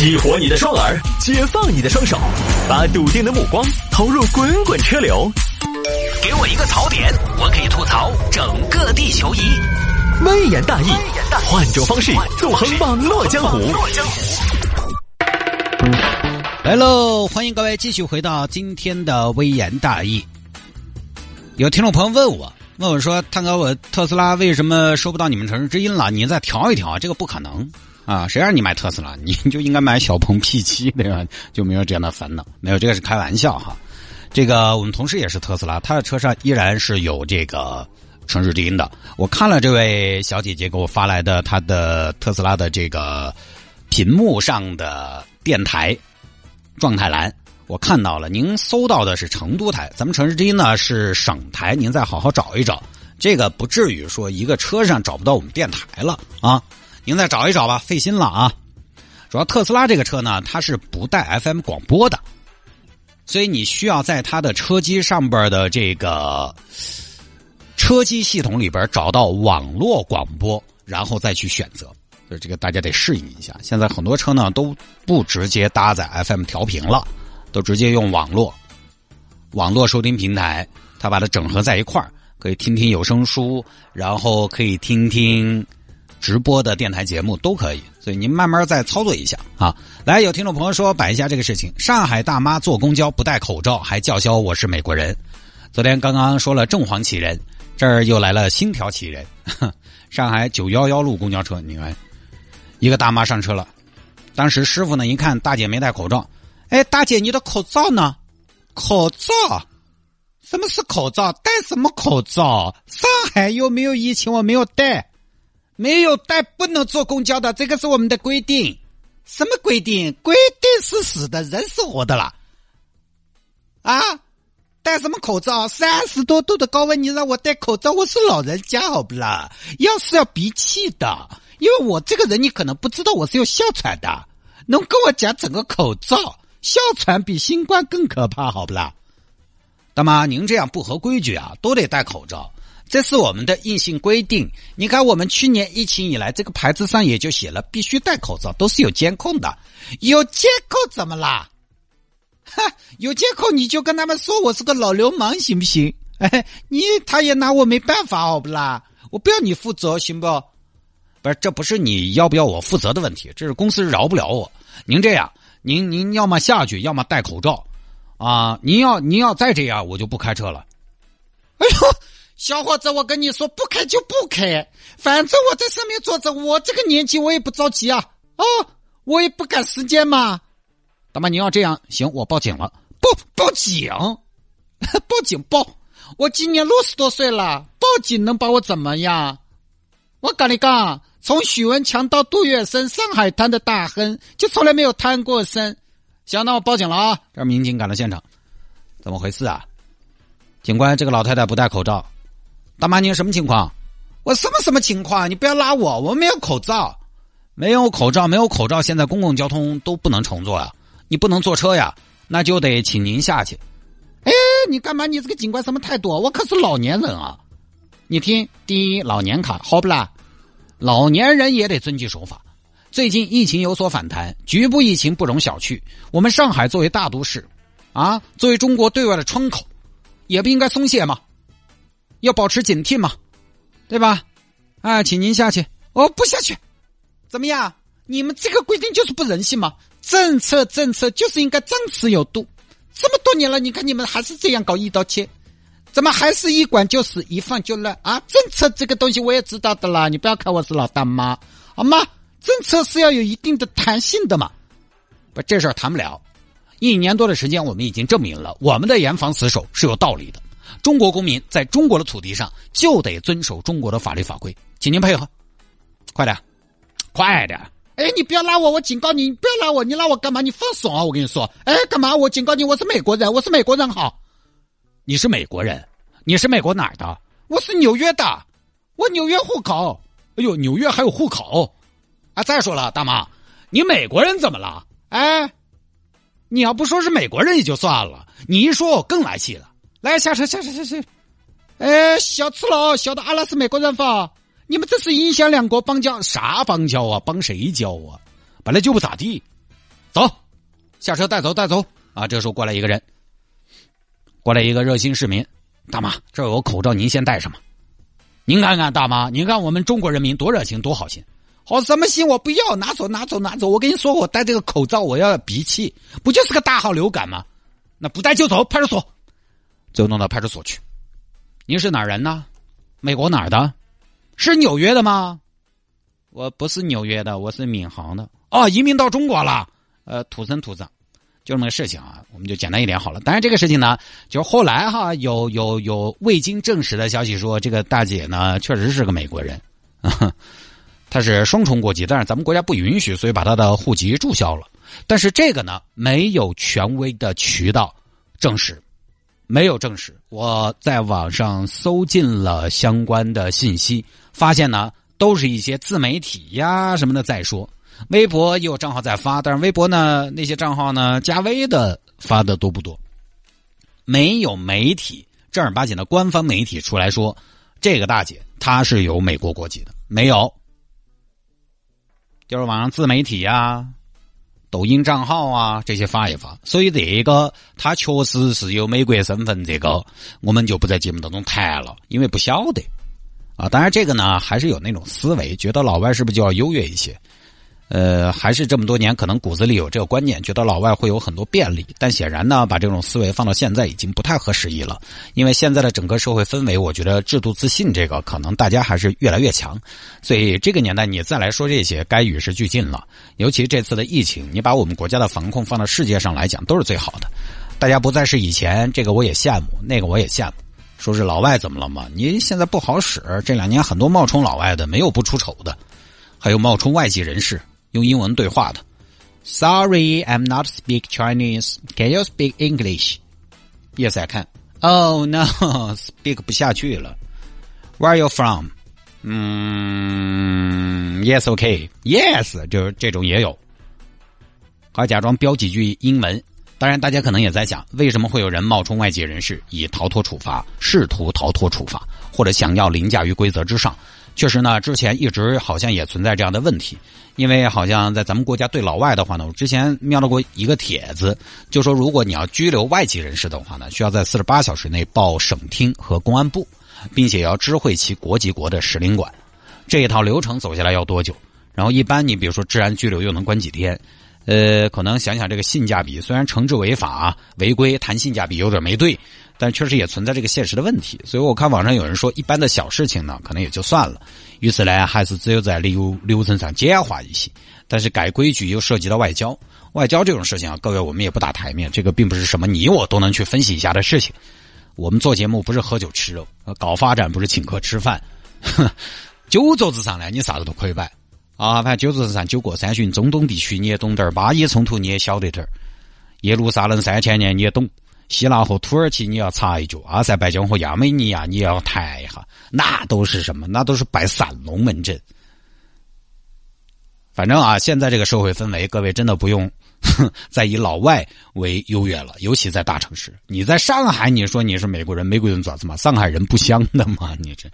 激活你的双耳，解放你的双手，把笃定的目光投入滚滚车流。给我一个槽点，我可以吐槽整个地球仪。微言大义，换种方式纵横网络江湖。来喽，欢迎各位继续回到今天的微言大义。有听众朋友问我，问我说：“探哥，我特斯拉为什么收不到你们城市之音了？你再调一调，这个不可能。”啊，谁让你买特斯拉？你就应该买小鹏 P7，对吧？就没有这样的烦恼。没有，这个是开玩笑哈。这个我们同事也是特斯拉，他的车上依然是有这个城市之音的。我看了这位小姐姐给我发来的她的特斯拉的这个屏幕上的电台状态栏，我看到了。您搜到的是成都台，咱们城市之音呢是省台，您再好好找一找。这个不至于说一个车上找不到我们电台了啊。您再找一找吧，费心了啊！主要特斯拉这个车呢，它是不带 FM 广播的，所以你需要在它的车机上边的这个车机系统里边找到网络广播，然后再去选择。就这个大家得适应一下。现在很多车呢都不直接搭载 FM 调频了，都直接用网络网络收听平台，它把它整合在一块儿，可以听听有声书，然后可以听听。直播的电台节目都可以，所以您慢慢再操作一下啊。来，有听众朋友说摆一下这个事情：上海大妈坐公交不戴口罩，还叫嚣我是美国人。昨天刚刚说了正黄旗人，这儿又来了新条旗人。上海九幺幺路公交车，你看，一个大妈上车了，当时师傅呢一看大姐没戴口罩，哎，大姐你的口罩呢？口罩？什么是口罩？戴什么口罩？上海又没有疫情，我没有戴。没有带不能坐公交的，这个是我们的规定。什么规定？规定是死的，人是活的啦。啊，戴什么口罩？三十多度的高温，你让我戴口罩？我是老人家，好不啦？要是要鼻气的，因为我这个人你可能不知道，我是有哮喘的。能跟我讲整个口罩？哮喘比新冠更可怕，好不啦？大妈，您这样不合规矩啊，都得戴口罩。这是我们的硬性规定。你看，我们去年疫情以来，这个牌子上也就写了必须戴口罩，都是有监控的。有监控怎么啦？哈，有监控你就跟他们说我是个老流氓，行不行？哎，你他也拿我没办法，好不啦？我不要你负责，行不？不是，这不是你要不要我负责的问题，这是公司饶不了我。您这样，您您要么下去，要么戴口罩啊！您要您要再这样，我就不开车了。哎呦！小伙子，我跟你说，不开就不开，反正我在上面坐着，我这个年纪我也不着急啊，哦，我也不赶时间嘛。大妈，你要这样行，我报警了，报报警，报警报，我今年六十多岁了，报警能把我怎么样？我跟你讲，从许文强到杜月笙，上海滩的大亨就从来没有贪过身。行，那我报警了啊！这民警赶到现场，怎么回事啊？警官，这个老太太不戴口罩。大妈，你什么情况？我什么什么情况？你不要拉我，我没有口罩，没有口罩，没有口罩。现在公共交通都不能乘坐呀，你不能坐车呀，那就得请您下去。哎，你干嘛？你这个警官什么态度？我可是老年人啊！你听，第一，老年卡好不啦？老年人也得遵纪守法。最近疫情有所反弹，局部疫情不容小觑。我们上海作为大都市，啊，作为中国对外的窗口，也不应该松懈嘛。要保持警惕嘛，对吧？啊，请您下去。我不下去，怎么样？你们这个规定就是不人性嘛？政策政策就是应该张弛有度。这么多年了，你看你们还是这样搞一刀切，怎么还是一管就死，一放就乱啊？政策这个东西我也知道的啦，你不要看我是老大妈，好吗？政策是要有一定的弹性的嘛。不，这事儿谈不了。一年多的时间，我们已经证明了我们的严防死守是有道理的。中国公民在中国的土地上就得遵守中国的法律法规，请您配合，快点，快点！哎，你不要拉我，我警告你，你不要拉我，你拉我干嘛？你放手啊！我跟你说，哎，干嘛？我警告你，我是美国人，我是美国人，好，你是美国人，你是美国哪儿的？我是纽约的，我纽约户口。哎呦，纽约还有户口啊！再说了，大妈，你美国人怎么了？哎，你要不说是美国人也就算了，你一说我更来气了。来下车，下车，下车！哎，小吃了，小的阿拉是美国人 fa，你们这是影响两国邦交，啥邦交啊？帮谁交啊？本来就不咋地，走，下车带走带走啊！这时候过来一个人，过来一个热心市民，大妈，这有个口罩，您先戴上吧。您看看大妈，您看我们中国人民多热情，多好心。哦，什么心？我不要，拿走拿走拿走！我跟你说，我戴这个口罩，我要鼻气，不就是个大号流感吗？那不戴就走，派出所，就弄到派出所去。您是哪人呢？美国哪儿的？是纽约的吗？我不是纽约的，我是闵行的。哦，移民到中国了。呃，土生土长，就这么个事情啊。我们就简单一点好了。当然，这个事情呢，就后来哈，有有有未经证实的消息说，这个大姐呢，确实是个美国人。她是双重国籍，但是咱们国家不允许，所以把她的户籍注销了。但是这个呢，没有权威的渠道证实，没有证实。我在网上搜尽了相关的信息，发现呢，都是一些自媒体呀什么的在说。微博也有账号在发，但是微博呢，那些账号呢，加微的发的多不多？没有媒体正儿八经的官方媒体出来说，这个大姐她是有美国国籍的，没有。就是网上自媒体呀、抖音账号啊这些发一发，所以这个他确实是有美国身份，这个我们就不在节目当中谈了，因为不晓得啊。当然，这个呢还是有那种思维，觉得老外是不是就要优越一些？呃，还是这么多年，可能骨子里有这个观念，觉得老外会有很多便利。但显然呢，把这种思维放到现在已经不太合时宜了。因为现在的整个社会氛围，我觉得制度自信这个可能大家还是越来越强。所以这个年代你再来说这些，该与时俱进了。尤其这次的疫情，你把我们国家的防控放到世界上来讲，都是最好的。大家不再是以前这个我也羡慕，那个我也羡慕，说是老外怎么了嘛？你现在不好使。这两年很多冒充老外的，没有不出丑的，还有冒充外籍人士。用英文对话的，Sorry, I'm not speak Chinese. Can you speak English? Yes, I can. Oh no, speak 不下去了。Where are you from? 嗯，Yes, OK. Yes，就是这种也有。还假装标几句英文。当然，大家可能也在想，为什么会有人冒充外籍人士以逃脱处罚，试图逃脱处罚，或者想要凌驾于规则之上？确实呢，之前一直好像也存在这样的问题，因为好像在咱们国家对老外的话呢，我之前瞄到过一个帖子，就说如果你要拘留外籍人士的话呢，需要在四十八小时内报省厅和公安部，并且要知会其国籍国的使领馆。这一套流程走下来要多久？然后一般你比如说治安拘留又能关几天？呃，可能想想这个性价比，虽然惩治违法违规谈性价比有点没对。但确实也存在这个现实的问题，所以我看网上有人说，一般的小事情呢，可能也就算了。于是呢，还是只有在流流程上简化一些。但是改规矩又涉及到外交，外交这种事情啊，各位我们也不打台面，这个并不是什么你我都能去分析一下的事情。我们做节目不是喝酒吃肉，搞发展不是请客吃饭。酒桌子上呢，你啥子都可以摆啊，反正酒桌子上酒过三巡，中东地区你也懂点儿，巴以冲突你也晓得点儿，耶路撒冷三千年你也懂。希腊和土耳其你要擦一脚，阿塞拜疆和亚美尼亚你要抬一下，那都是什么？那都是摆散龙门阵。反正啊，现在这个社会氛围，各位真的不用 再以老外为优越了，尤其在大城市。你在上海，你说你是美国人，美国人咋子嘛？上海人不香的吗？你这